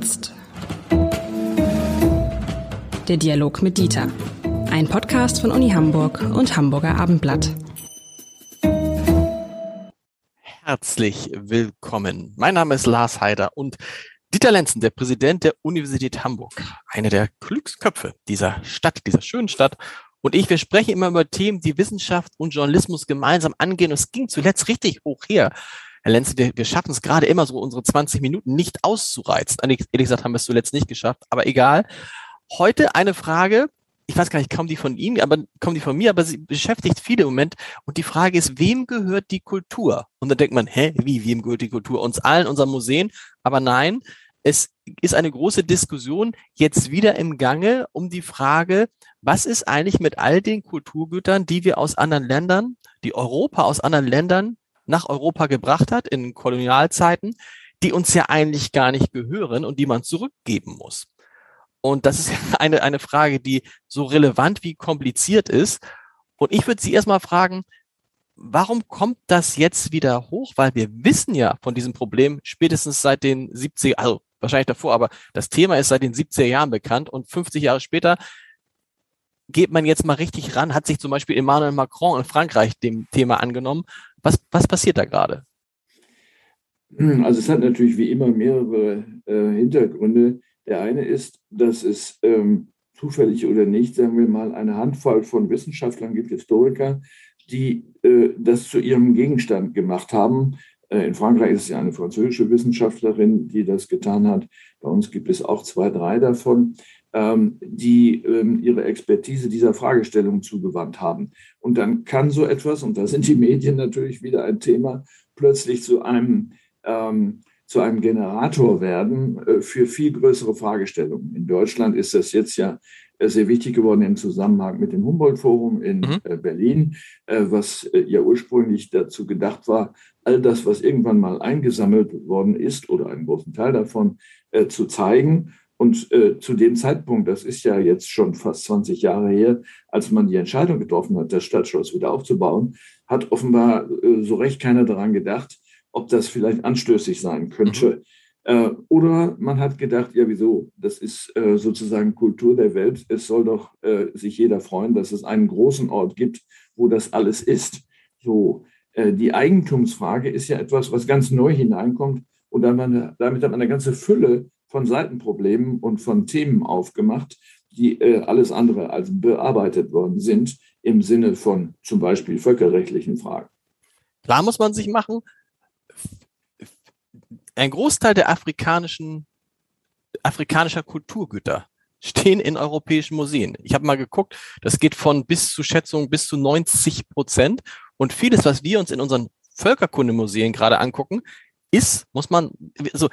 Jetzt. Der Dialog mit Dieter. Ein Podcast von Uni Hamburg und Hamburger Abendblatt. Herzlich willkommen. Mein Name ist Lars Heider und Dieter Lenzen, der Präsident der Universität Hamburg, einer der klügsten Köpfe dieser Stadt, dieser schönen Stadt. Und ich, wir sprechen immer über Themen, die Wissenschaft und Journalismus gemeinsam angehen. Und es ging zuletzt richtig hoch her. Herr Lenz, wir, wir schaffen es gerade immer so, unsere 20 Minuten nicht auszureizen. Ehrlich gesagt haben wir es zuletzt nicht geschafft, aber egal. Heute eine Frage, ich weiß gar nicht, kommen die von Ihnen, aber kommen die von mir, aber sie beschäftigt viele im Moment. Und die Frage ist, wem gehört die Kultur? Und da denkt man, hä, wie, wem gehört die Kultur? Uns allen, unseren Museen. Aber nein, es ist eine große Diskussion jetzt wieder im Gange um die Frage, was ist eigentlich mit all den Kulturgütern, die wir aus anderen Ländern, die Europa aus anderen Ländern nach Europa gebracht hat in Kolonialzeiten, die uns ja eigentlich gar nicht gehören und die man zurückgeben muss. Und das ist eine, eine Frage, die so relevant wie kompliziert ist. Und ich würde Sie erstmal fragen, warum kommt das jetzt wieder hoch? Weil wir wissen ja von diesem Problem spätestens seit den 70er, also wahrscheinlich davor, aber das Thema ist seit den 70er Jahren bekannt und 50 Jahre später geht man jetzt mal richtig ran, hat sich zum Beispiel Emmanuel Macron in Frankreich dem Thema angenommen. Was, was passiert da gerade? Also es hat natürlich wie immer mehrere äh, Hintergründe. Der eine ist, dass es ähm, zufällig oder nicht, sagen wir mal, eine Handvoll von Wissenschaftlern gibt, Historiker, die äh, das zu ihrem Gegenstand gemacht haben. Äh, in Frankreich ist es ja eine französische Wissenschaftlerin, die das getan hat. Bei uns gibt es auch zwei, drei davon. Ähm, die ähm, ihre Expertise dieser Fragestellung zugewandt haben. Und dann kann so etwas, und da sind die Medien natürlich wieder ein Thema, plötzlich zu einem, ähm, zu einem Generator werden äh, für viel größere Fragestellungen. In Deutschland ist das jetzt ja sehr wichtig geworden im Zusammenhang mit dem Humboldt-Forum in mhm. äh, Berlin, äh, was äh, ja ursprünglich dazu gedacht war, all das, was irgendwann mal eingesammelt worden ist oder einen großen Teil davon zu zeigen und äh, zu dem Zeitpunkt, das ist ja jetzt schon fast 20 Jahre her, als man die Entscheidung getroffen hat, das Stadtschloss wieder aufzubauen, hat offenbar äh, so recht keiner daran gedacht, ob das vielleicht anstößig sein könnte. Mhm. Äh, oder man hat gedacht, ja wieso, das ist äh, sozusagen Kultur der Welt. Es soll doch äh, sich jeder freuen, dass es einen großen Ort gibt, wo das alles ist. So, äh, die Eigentumsfrage ist ja etwas, was ganz neu hineinkommt. Und damit hat man eine ganze Fülle von Seitenproblemen und von Themen aufgemacht, die äh, alles andere als bearbeitet worden sind im Sinne von zum Beispiel völkerrechtlichen Fragen. Klar muss man sich machen, ein Großteil der afrikanischen, afrikanischer Kulturgüter stehen in europäischen Museen. Ich habe mal geguckt, das geht von bis zu Schätzungen bis zu 90 Prozent. Und vieles, was wir uns in unseren Völkerkundemuseen gerade angucken, ist, muss man, so,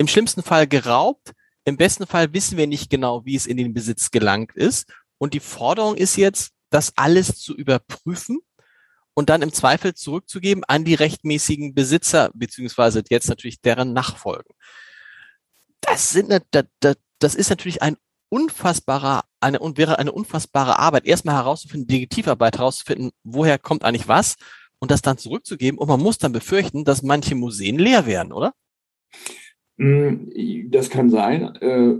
im schlimmsten Fall geraubt. Im besten Fall wissen wir nicht genau, wie es in den Besitz gelangt ist. Und die Forderung ist jetzt, das alles zu überprüfen und dann im Zweifel zurückzugeben an die rechtmäßigen Besitzer, beziehungsweise jetzt natürlich deren Nachfolgen. Das sind, das ist natürlich ein unfassbarer, eine, wäre eine unfassbare Arbeit, erstmal herauszufinden, Detektivarbeit herauszufinden, woher kommt eigentlich was und das dann zurückzugeben. Und man muss dann befürchten, dass manche Museen leer werden, oder? Hm, das kann sein. Äh,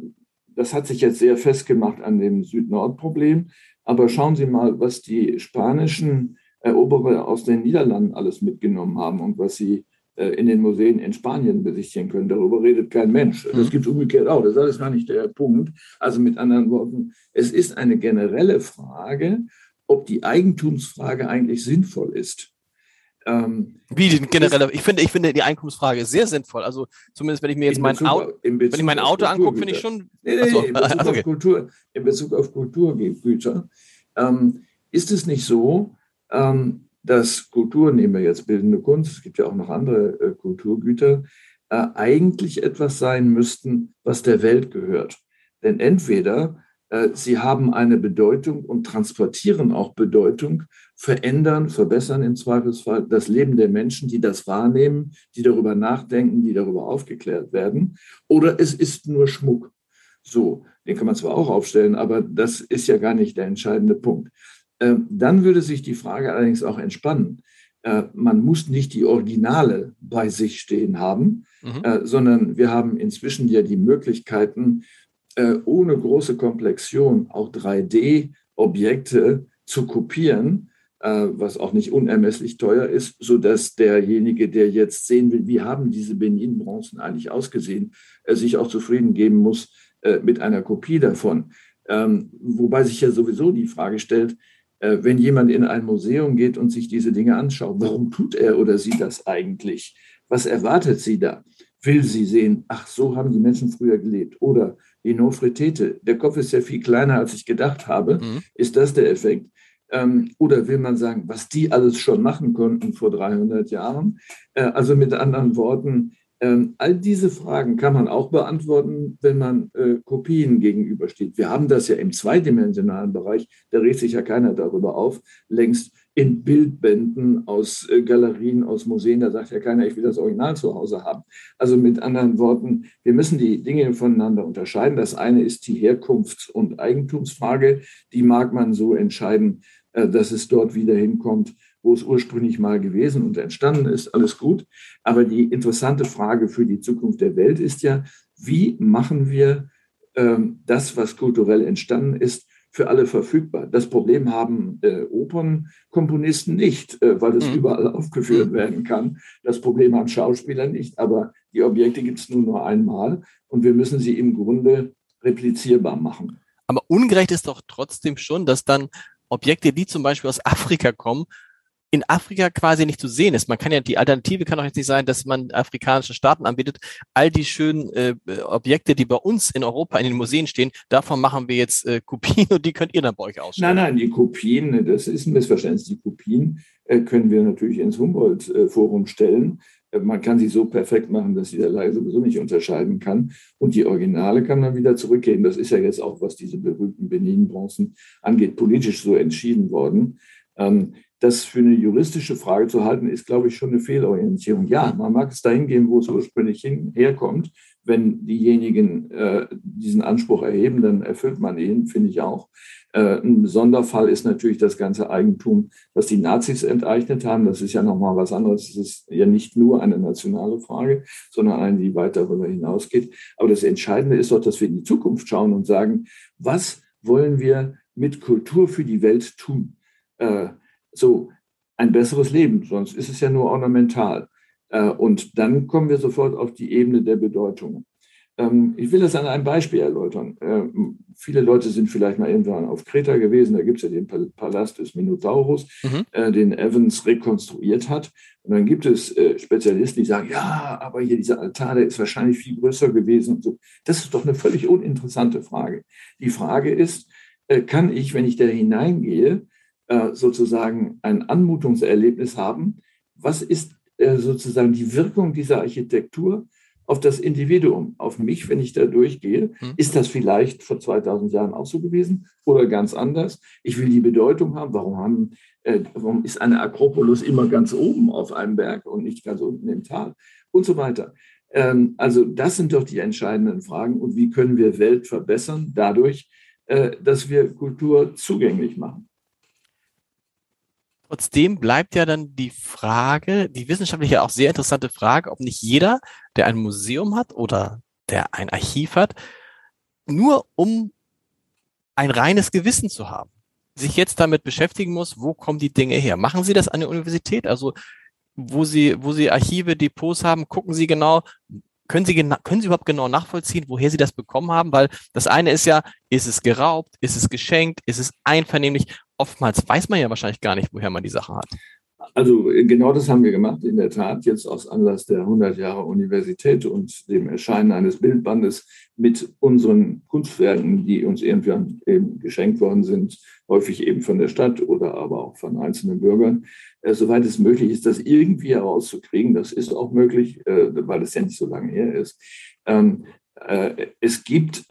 das hat sich jetzt sehr festgemacht an dem Süd-Nord-Problem. Aber schauen Sie mal, was die spanischen Eroberer aus den Niederlanden alles mitgenommen haben und was sie äh, in den Museen in Spanien besichtigen können. Darüber redet kein Mensch. Das mhm. gibt es umgekehrt auch. Das ist alles gar nicht der Punkt. Also mit anderen Worten, es ist eine generelle Frage, ob die Eigentumsfrage eigentlich sinnvoll ist. Ähm, Wie generell? Ich finde, ich finde die Einkommensfrage sehr sinnvoll. Also zumindest wenn ich mir jetzt mein Auto, wenn ich mein Auto angucke, finde ich schon. Nee, nee, achso, in, Bezug okay. auf Kultur, in Bezug auf Kulturgüter ähm, ist es nicht so, ähm, dass Kultur, nehmen wir jetzt bildende Kunst, es gibt ja auch noch andere äh, Kulturgüter, äh, eigentlich etwas sein müssten, was der Welt gehört. Denn entweder sie haben eine Bedeutung und transportieren auch Bedeutung, verändern, verbessern im Zweifelsfall das Leben der Menschen, die das wahrnehmen, die darüber nachdenken, die darüber aufgeklärt werden. Oder es ist nur Schmuck. So, den kann man zwar auch aufstellen, aber das ist ja gar nicht der entscheidende Punkt. Ähm, dann würde sich die Frage allerdings auch entspannen. äh, man muss nicht die Originale bei sich stehen haben, mhm. äh, sondern wir haben inzwischen ja die Möglichkeiten, äh, ohne große Komplexion auch 3D-Objekte zu kopieren, äh, was auch nicht unermesslich teuer ist, sodass derjenige, der jetzt sehen will, wie haben diese Benin-Bronzen eigentlich ausgesehen, äh, sich auch zufrieden geben muss äh, mit einer Kopie davon. Ähm, wobei sich ja sowieso die Frage stellt, äh, wenn jemand in ein Museum geht und sich diese Dinge anschaut, warum tut er oder sie das eigentlich? Was erwartet sie da? Will sie sehen, ach, so haben die Menschen früher gelebt? Oder die Nofretete, der Kopf ist ja viel kleiner, als ich gedacht habe. Mhm. Ist das der Effekt? Ähm, oder will man sagen, was die alles schon machen konnten vor 300 Jahren? Äh, also mit anderen Worten, ähm, all diese Fragen kann man auch beantworten, wenn man äh, Kopien gegenübersteht. Wir haben das ja im zweidimensionalen Bereich, da regt sich ja keiner darüber auf, längst in Bildbänden aus äh, Galerien, aus Museen, da sagt ja keiner, ich will das Original zu Hause haben. Also mit anderen Worten, wir müssen die Dinge voneinander unterscheiden. Das eine ist die Herkunfts- und Eigentumsfrage, die mag man so entscheiden, äh, dass es dort wieder hinkommt, wo es ursprünglich mal gewesen und entstanden ist, alles gut. Aber die interessante Frage für die Zukunft der Welt ist ja, wie machen wir ähm, das, was kulturell entstanden ist, für alle verfügbar. Das Problem haben äh, Opernkomponisten nicht, äh, weil es mhm. überall aufgeführt mhm. werden kann. Das Problem haben Schauspieler nicht, aber die Objekte gibt es nur nur einmal und wir müssen sie im Grunde replizierbar machen. Aber ungerecht ist doch trotzdem schon, dass dann Objekte, die zum Beispiel aus Afrika kommen, in Afrika quasi nicht zu sehen ist. Man kann ja, die Alternative kann doch jetzt nicht sein, dass man afrikanische Staaten anbietet. All die schönen äh, Objekte, die bei uns in Europa in den Museen stehen, davon machen wir jetzt äh, Kopien und die könnt ihr dann bei euch ausstellen. Nein, nein, die Kopien, das ist ein Missverständnis. Die Kopien äh, können wir natürlich ins Humboldt-Forum stellen. Äh, man kann sie so perfekt machen, dass sie der Laie sowieso nicht unterscheiden kann. Und die Originale kann man wieder zurückgeben. Das ist ja jetzt auch, was diese berühmten Benin-Bronzen angeht, politisch so entschieden worden. Ähm, das für eine juristische Frage zu halten, ist, glaube ich, schon eine Fehlorientierung. Ja, man mag es dahin gehen, wo es ursprünglich hin, herkommt. Wenn diejenigen äh, diesen Anspruch erheben, dann erfüllt man ihn, finde ich auch. Äh, ein Sonderfall ist natürlich das ganze Eigentum, was die Nazis enteignet haben. Das ist ja nochmal was anderes. Das ist ja nicht nur eine nationale Frage, sondern eine, die weit darüber hinausgeht. Aber das Entscheidende ist doch, dass wir in die Zukunft schauen und sagen, was wollen wir mit Kultur für die Welt tun? Äh, so ein besseres Leben, sonst ist es ja nur ornamental. Äh, und dann kommen wir sofort auf die Ebene der Bedeutung. Ähm, ich will das an einem Beispiel erläutern. Ähm, viele Leute sind vielleicht mal irgendwann auf Kreta gewesen. Da gibt es ja den Palast des Minotaurus, mhm. Äh, den Evans rekonstruiert hat. Und dann gibt es äh, Spezialisten, die sagen, ja, aber hier dieser Altar, der ist wahrscheinlich viel größer gewesen. So. Das ist doch eine völlig uninteressante Frage. Die Frage ist, kann ich, wenn ich da hineingehe, äh, sozusagen ein Anmutungserlebnis haben. Was ist äh, sozusagen die Wirkung dieser Architektur auf das Individuum, auf mich, wenn ich da durchgehe? Hm. Ist das vielleicht vor 2000 Jahren auch so gewesen oder ganz anders? Ich will die Bedeutung haben. Warum, haben, äh, warum ist eine Akropolis immer ganz oben auf einem Berg und nicht ganz unten im Tal? Und so weiter. Ähm, also das sind doch die entscheidenden Fragen. Und wie können wir Welt verbessern? Dadurch, dass wir Kultur zugänglich machen. Trotzdem bleibt ja dann die Frage, die wissenschaftliche auch sehr interessante Frage, ob nicht jeder, der ein Museum hat oder der ein Archiv hat, nur um ein reines Gewissen zu haben, sich jetzt damit beschäftigen muss, wo kommen die Dinge her? Machen Sie das an der Universität? Also wo Sie, wo Sie Archive, Depots haben, gucken Sie genau, können Sie, können Sie überhaupt genau nachvollziehen, woher Sie das bekommen haben? Weil das eine ist ja, ist es geraubt, ist es geschenkt, ist es einvernehmlich? Oftmals weiß man ja wahrscheinlich gar nicht, woher man die Sachen hat. Also genau das haben wir gemacht, in der Tat, jetzt aus Anlass der 100 Jahre Universität und dem Erscheinen eines Bildbandes mit unseren Kunstwerken, die uns irgendwann eben geschenkt worden sind, häufig eben von der Stadt oder aber auch von einzelnen Bürgern. Äh, soweit es möglich ist, das irgendwie herauszukriegen, das ist auch möglich, äh, weil es ja nicht so lange her ist. Ähm, äh, es gibt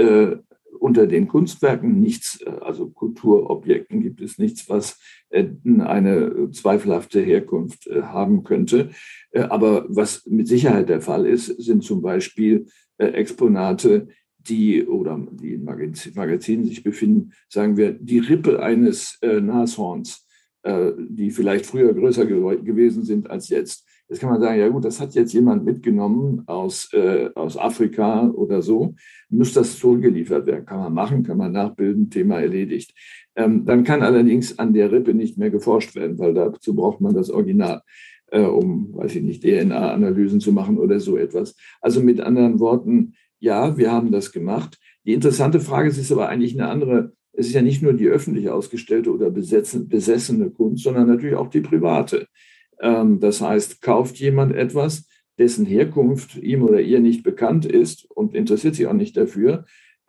unter den Kunstwerken nichts, also Kulturobjekten gibt es nichts, was eine zweifelhafte Herkunft haben könnte. Aber was mit Sicherheit der Fall ist, sind zum Beispiel Exponate, die oder die in Magazinen sich befinden, sagen wir, die Rippe eines Nashorns die vielleicht früher größer gewesen sind als jetzt. Jetzt kann man sagen, ja gut, das hat jetzt jemand mitgenommen aus, äh, aus Afrika oder so, muss das zurückgeliefert werden. Kann man machen, kann man nachbilden, Thema erledigt. Ähm, dann kann allerdings an der Rippe nicht mehr geforscht werden, weil dazu braucht man das Original, äh, um, weiß ich nicht, DNA-Analysen zu machen oder so etwas. Also mit anderen Worten, ja, wir haben das gemacht. Die interessante Frage ist aber eigentlich eine andere. Es ist ja nicht nur die öffentlich ausgestellte oder besessene Kunst, sondern natürlich auch die private. Ähm, das heißt, kauft jemand etwas, dessen Herkunft ihm oder ihr nicht bekannt ist und interessiert sich auch nicht dafür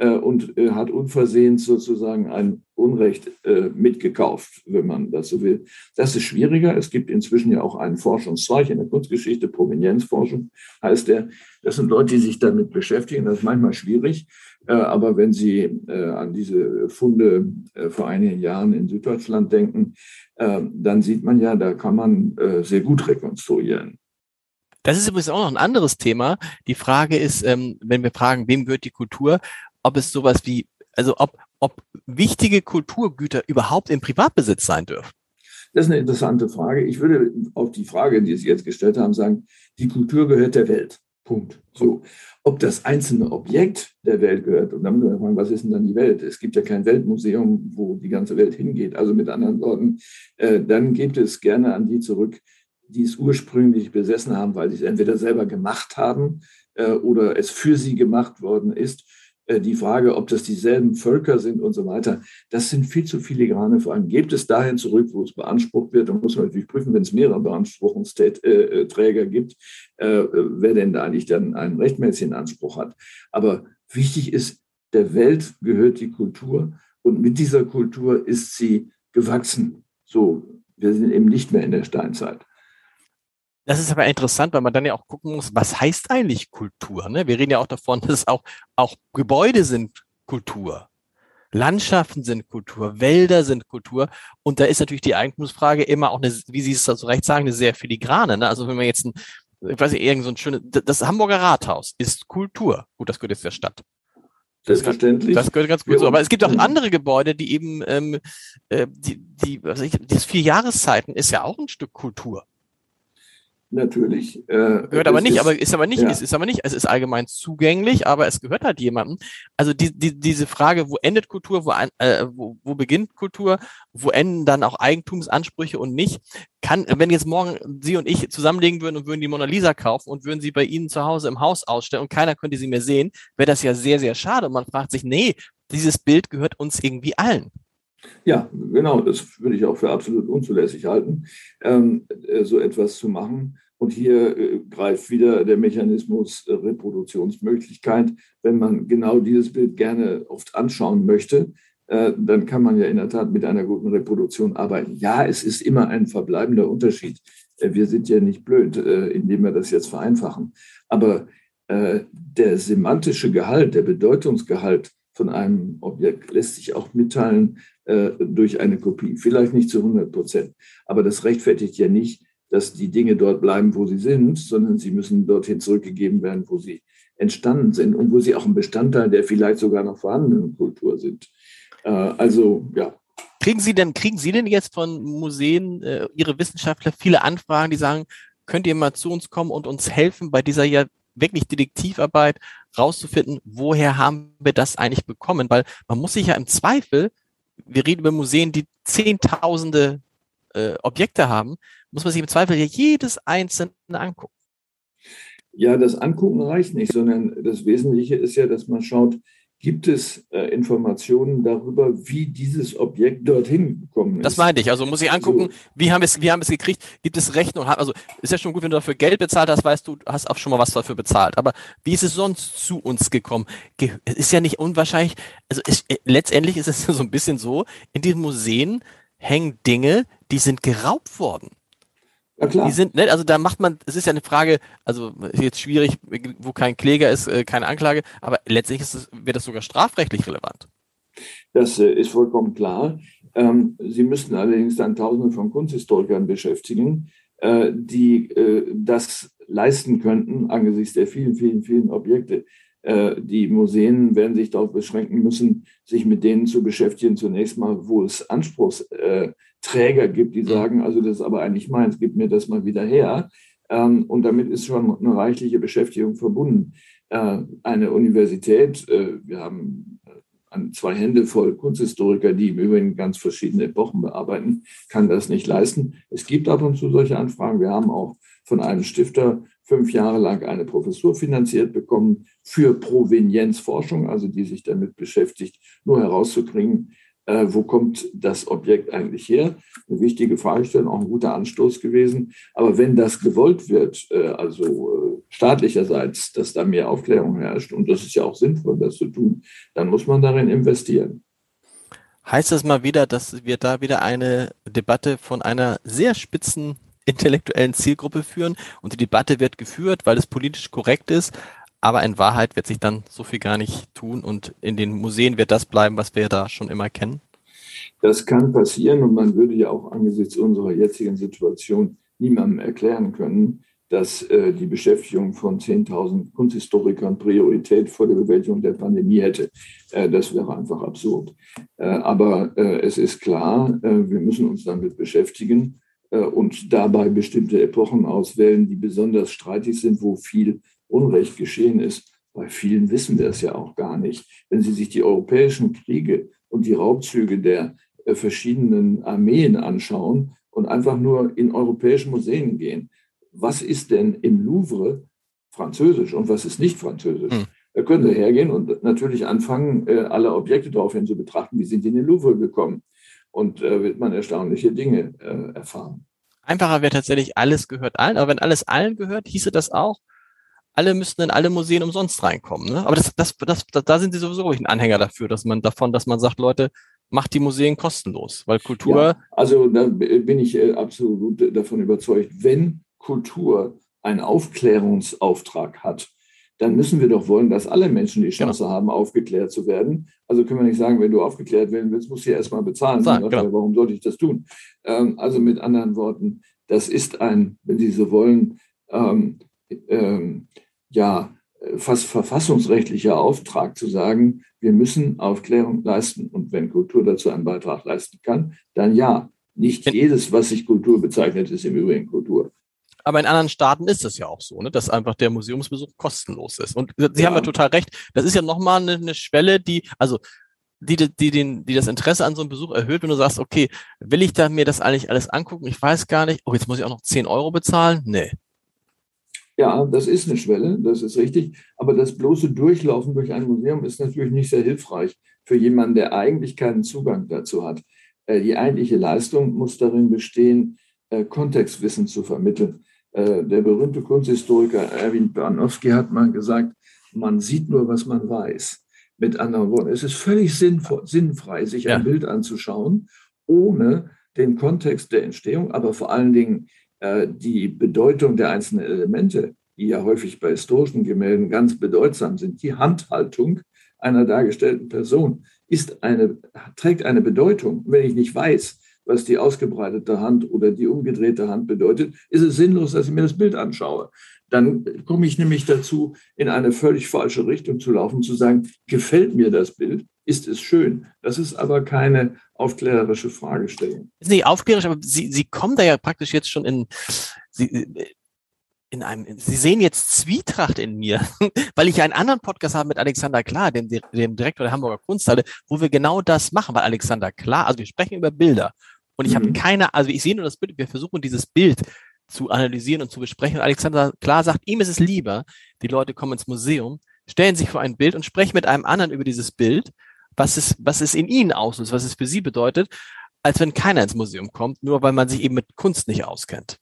und äh, hat unversehens sozusagen ein Unrecht äh, mitgekauft, wenn man das so will. Das ist schwieriger. Es gibt inzwischen ja auch einen Forschungszweig in der Kunstgeschichte, Provenienzforschung heißt der. Das sind Leute, die sich damit beschäftigen. Das ist manchmal schwierig. Aber wenn Sie an diese Funde vor einigen Jahren in Süddeutschland denken, dann sieht man ja, da kann man sehr gut rekonstruieren. Das ist übrigens auch noch ein anderes Thema. Die Frage ist, ähm, wenn wir fragen, wem gehört die Kultur, ob es sowas wie, also ob, ob wichtige Kulturgüter überhaupt im Privatbesitz sein dürfen. Das ist eine interessante Frage. Ich würde auf die Frage, die Sie jetzt gestellt haben, sagen, die Kultur gehört der Welt. Punkt. So. Ob das einzelne Objekt der Welt gehört, und dann müssen wir fragen, was ist denn dann die Welt? Es gibt ja kein Weltmuseum, wo die ganze Welt hingeht. Also mit anderen Worten, äh, dann geht es gerne an die zurück, die es ursprünglich besessen haben, weil sie es entweder selber gemacht haben äh, oder es für sie gemacht worden ist. Äh, die Frage, ob das dieselben Völker sind und so weiter, das sind viel zu filigrane Fragen. Gebt es dahin zurück, wo es beansprucht wird. Dann muss man natürlich prüfen, wenn es mehrere Beanspruchungsträger gibt, äh, wer denn da eigentlich dann einen rechtmäßigen Anspruch hat. Aber wichtig ist, der Welt gehört die Kultur und mit dieser Kultur ist sie gewachsen. So, wir sind eben nicht mehr in der Steinzeit. Das ist aber interessant, weil man dann ja auch gucken muss, was heißt eigentlich Kultur? Ne? Wir reden ja auch davon, dass auch, auch Gebäude sind Kultur. Landschaften sind Kultur, Wälder sind Kultur. Und da ist natürlich die Eigentumsfrage immer auch eine, wie Sie es so recht sagen, eine sehr filigrane. Ne? Also wenn man jetzt ein, ich weiß nicht, irgend so ein schönes, das Hamburger Rathaus ist Kultur. Gut, das gehört jetzt der Stadt. Selbstverständlich. Das gehört ganz gut so. Aber es gibt auch andere Gebäude, die eben, ähm, äh, die, die, was ich, das vier Jahreszeiten ist ja auch ein Stück Kultur natürlich. Äh, gehört aber nicht, ist, aber ist aber nicht, ja. ist, ist aber nicht, es ist allgemein zugänglich, aber es gehört halt jemandem. Also die, die, diese Frage, wo endet Kultur, wo, äh, wo, wo beginnt Kultur, wo enden dann auch Eigentumsansprüche und nicht, kann, wenn jetzt morgen Sie und ich zusammenlegen würden und würden die Mona Lisa kaufen und würden sie bei Ihnen zu Hause im Haus ausstellen und keiner könnte sie mehr sehen, wäre das ja sehr, sehr schade. Und man fragt sich, nee, dieses Bild gehört uns irgendwie allen. Ja, genau, das würde ich auch für absolut unzulässig halten, ähm, äh, so etwas zu machen. Und hier äh, greift wieder der Mechanismus äh, Reproduktionsmöglichkeit. Wenn man genau dieses Bild gerne oft anschauen möchte, äh, dann kann man ja in der Tat mit einer guten Reproduktion arbeiten. Ja, es ist immer ein verbleibender Unterschied. Äh, wir sind ja nicht blöd, indem wir das jetzt vereinfachen. Aber der semantische Gehalt, der Bedeutungsgehalt von einem Objekt lässt sich auch mitteilen äh, durch eine Kopie. Vielleicht nicht zu 100 Prozent, aber das rechtfertigt ja nicht, dass die Dinge dort bleiben, wo sie sind, sondern sie müssen dorthin zurückgegeben werden, wo sie entstanden sind und wo sie auch ein Bestandteil der vielleicht sogar noch vorhandenen Kultur sind. Äh, also ja. Kriegen Sie denn, kriegen Sie denn jetzt von Museen, äh, Ihre Wissenschaftler, viele Anfragen, die sagen, könnt ihr mal zu uns kommen und uns helfen bei dieser ja wirklich Detektivarbeit rauszufinden, woher haben wir das eigentlich bekommen? Weil man muss sich ja im Zweifel wir reden über Museen, die zehntausende äh, Objekte haben, muss man sich im Zweifel ja jedes einzelne angucken. Ja, das Angucken reicht nicht, sondern das Wesentliche ist ja, dass man schaut, gibt es äh, Informationen darüber, wie dieses Objekt dorthin gekommen ist. Das meinte ich. Also muss ich angucken, so. wie haben wir es, wie haben wir es gekriegt? Gibt es Rechnung? Also ist ja schon gut, wenn du dafür Geld bezahlt hast, weißt du, hast auch schon mal was dafür bezahlt. Aber wie ist es sonst zu uns gekommen? Es ist ja nicht unwahrscheinlich. Also es, äh, letztendlich ist es so ein bisschen so, in diesen Museen hängen Dinge, die sind geraubt worden. Ja, klar. Die sind, ne, also da macht man, es ist ja eine Frage, also ist jetzt schwierig, wo kein Kläger ist, äh, keine Anklage, aber letztlich ist es, wird das sogar strafrechtlich relevant. Das äh, ist vollkommen klar. Ähm, Sie müssten allerdings dann Tausende von Kunsthistorikern beschäftigen, äh, die das leisten könnten angesichts der vielen, vielen, vielen Objekte. Äh, die Museen werden sich darauf beschränken müssen, sich mit denen zu beschäftigen, zunächst mal, wo es Anspruchsträger gibt, die sagen, also das ist aber eigentlich meins, gib mir das mal wieder her. Ähm, und damit ist schon eine reichliche Beschäftigung verbunden. Äh, eine Universität, äh, wir haben zwei Hände voll Kunsthistoriker, die im Übrigen ganz verschiedene Epochen bearbeiten, kann das nicht leisten. Es gibt ab und zu solche Anfragen. Wir haben auch von einem Stifter fünf Jahre lang eine Professur finanziert bekommen für Provenienzforschung, also die sich damit beschäftigt, nur herauszukriegen, äh, wo kommt das Objekt eigentlich her? Eine wichtige Fragestellung, auch ein guter Anstoß gewesen. Aber wenn das gewollt wird, äh, also äh, staatlicherseits, dass da mehr Aufklärung herrscht, und das ist ja auch sinnvoll, das zu tun, dann muss man darin investieren. Heißt das mal wieder, dass wir da wieder eine Debatte von einer sehr spitzen intellektuellen Zielgruppe führen und die Debatte wird geführt, weil es politisch korrekt ist, aber in Wahrheit wird sich dann so viel gar nicht tun und in den Museen wird das bleiben, was wir da schon immer kennen? Das kann passieren und man würde ja auch angesichts unserer jetzigen Situation niemandem erklären können, dass äh, die Beschäftigung von 10.000 Kunsthistorikern Priorität vor der Bewältigung der Pandemie hätte. Äh, das wäre einfach absurd. Äh, aber äh, es ist klar, äh, wir müssen uns damit beschäftigen und dabei bestimmte Epochen auswählen, die besonders streitig sind, wo viel Unrecht geschehen ist. Bei vielen wissen wir es ja auch gar nicht. Wenn Sie sich die europäischen Kriege und die Raubzüge der äh, verschiedenen Armeen anschauen und einfach nur in europäische Museen gehen, was ist denn im Louvre französisch und was ist nicht französisch? Hm. Da können Sie hergehen und natürlich anfangen, äh, alle Objekte daraufhin zu betrachten, wie sind die in den Louvre gekommen und äh, wird man erstaunliche Dinge äh, erfahren. Einfacher wäre tatsächlich, alles gehört allen, aber wenn alles allen gehört, hieße das auch, alle müssten in alle Museen umsonst reinkommen. Ne? Aber das, das, das, das, da sind sie sowieso ein Anhänger dafür, dass man davon, dass man sagt, Leute, macht die Museen kostenlos, weil Kultur. Ja, also da bin ich äh, absolut davon überzeugt, wenn Kultur einen Aufklärungsauftrag hat, dann müssen wir doch wollen, dass alle Menschen die Chance genau. haben, aufgeklärt zu werden. Also können wir nicht sagen, wenn du aufgeklärt werden willst, musst du ja erstmal bezahlen. Sagen, genau. Warum sollte ich das tun? Ähm, also mit anderen Worten, das ist ein, wenn Sie so wollen, ähm, ähm, ja, fast verfassungsrechtlicher Auftrag zu sagen, wir müssen Aufklärung leisten. Und wenn Kultur dazu einen Beitrag leisten kann, dann ja. Nicht jedes, was sich Kultur bezeichnet, ist im Übrigen Kultur. Aber in anderen Staaten ist es ja auch so, ne, dass einfach der Museumsbesuch kostenlos ist. Und Sie ja. haben ja total recht. Das ist ja nochmal eine, eine Schwelle, die, also die, die, den, die das Interesse an so einem Besuch erhöht, wenn du sagst, okay, will ich da mir das eigentlich alles angucken? Ich weiß gar nicht. Oh, jetzt muss ich auch noch 10 Euro bezahlen? Nee. Ja, das ist eine Schwelle, das ist richtig. Aber das bloße Durchlaufen durch ein Museum ist natürlich nicht sehr hilfreich für jemanden, der eigentlich keinen Zugang dazu hat. Äh, die eigentliche Leistung muss darin bestehen, äh, Kontextwissen zu vermitteln. Äh, der berühmte Kunsthistoriker Erwin Barnowski hat mal gesagt, man sieht nur, was man weiß. Mit anderen Worten, es ist völlig sinnfrei, sich ein Bild anzuschauen, ohne den Kontext der Entstehung, aber vor allen Dingen äh, die Bedeutung der einzelnen Elemente, die ja häufig bei historischen Gemälden ganz bedeutsam sind. Die Handhaltung einer dargestellten Person ist eine, trägt eine Bedeutung. Wenn ich nicht weiß, was die ausgebreitete Hand oder die umgedrehte Hand bedeutet, ist es sinnlos, dass ich mir das Bild anschaue. Dann komme ich nämlich dazu, in eine völlig falsche Richtung zu laufen, zu sagen, gefällt mir das Bild, ist es schön. Das ist aber keine aufklärerische Fragestellung. Ist nicht aufklärerisch, aber Sie, Sie kommen da ja praktisch jetzt schon in, Sie, in einem, Sie sehen jetzt Zwietracht in mir, weil ich einen anderen Podcast habe mit Alexander Klar, dem, dem Direktor der Hamburger Kunsthalle, wo wir genau das machen, weil Alexander Klar, also wir sprechen über Bilder und ich mhm. habe keine, also ich sehe nur das Bild, wir versuchen dieses Bild zu analysieren und zu besprechen. Und Alexander Klar sagt, ihm ist es lieber, die Leute kommen ins Museum, stellen sich vor ein Bild und sprechen mit einem anderen über dieses Bild, was es, was es in ihnen auslöst, was es für sie bedeutet, als wenn keiner ins Museum kommt, nur weil man sich eben mit Kunst nicht auskennt.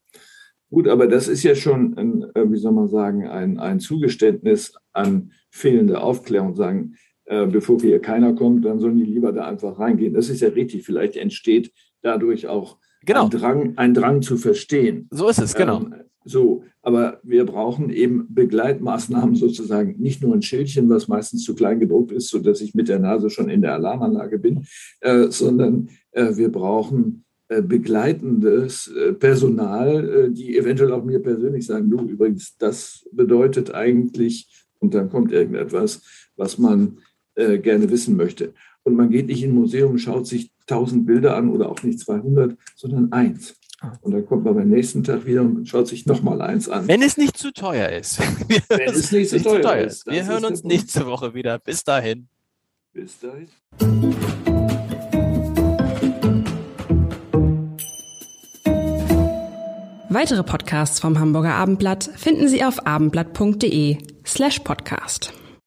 Gut, aber das ist ja schon, ein, äh, wie soll man sagen, ein, ein Zugeständnis an fehlende Aufklärung. Sagen, äh, bevor hier keiner kommt, dann sollen die lieber da einfach reingehen. Das ist ja richtig. Vielleicht entsteht dadurch auch genau. ein, Drang, ein Drang zu verstehen. So ist es, genau. Ähm, so, aber wir brauchen eben Begleitmaßnahmen sozusagen, nicht nur ein Schildchen, was meistens zu klein gedruckt ist, sodass ich mit der Nase schon in der Alarmanlage bin, äh, sondern äh, wir brauchen äh, begleitendes äh, Personal, äh, die eventuell auch mir persönlich sagen, du übrigens, das bedeutet eigentlich Und dann kommt irgendetwas, was man gerne wissen möchte. Und man geht nicht in ein Museum, schaut sich tausend Bilder an oder auch nicht 200, sondern eins. Ah. Und dann kommt man beim nächsten Tag wieder und schaut sich nochmal eins an. Wenn es nicht zu teuer ist. Wenn es nicht, zu, teuer, teuer ist. Wir hören uns nächste Woche wieder. Bis dahin. Bis dahin. Weitere Podcasts vom Hamburger Abendblatt finden Sie auf abendblatt.de slash podcast.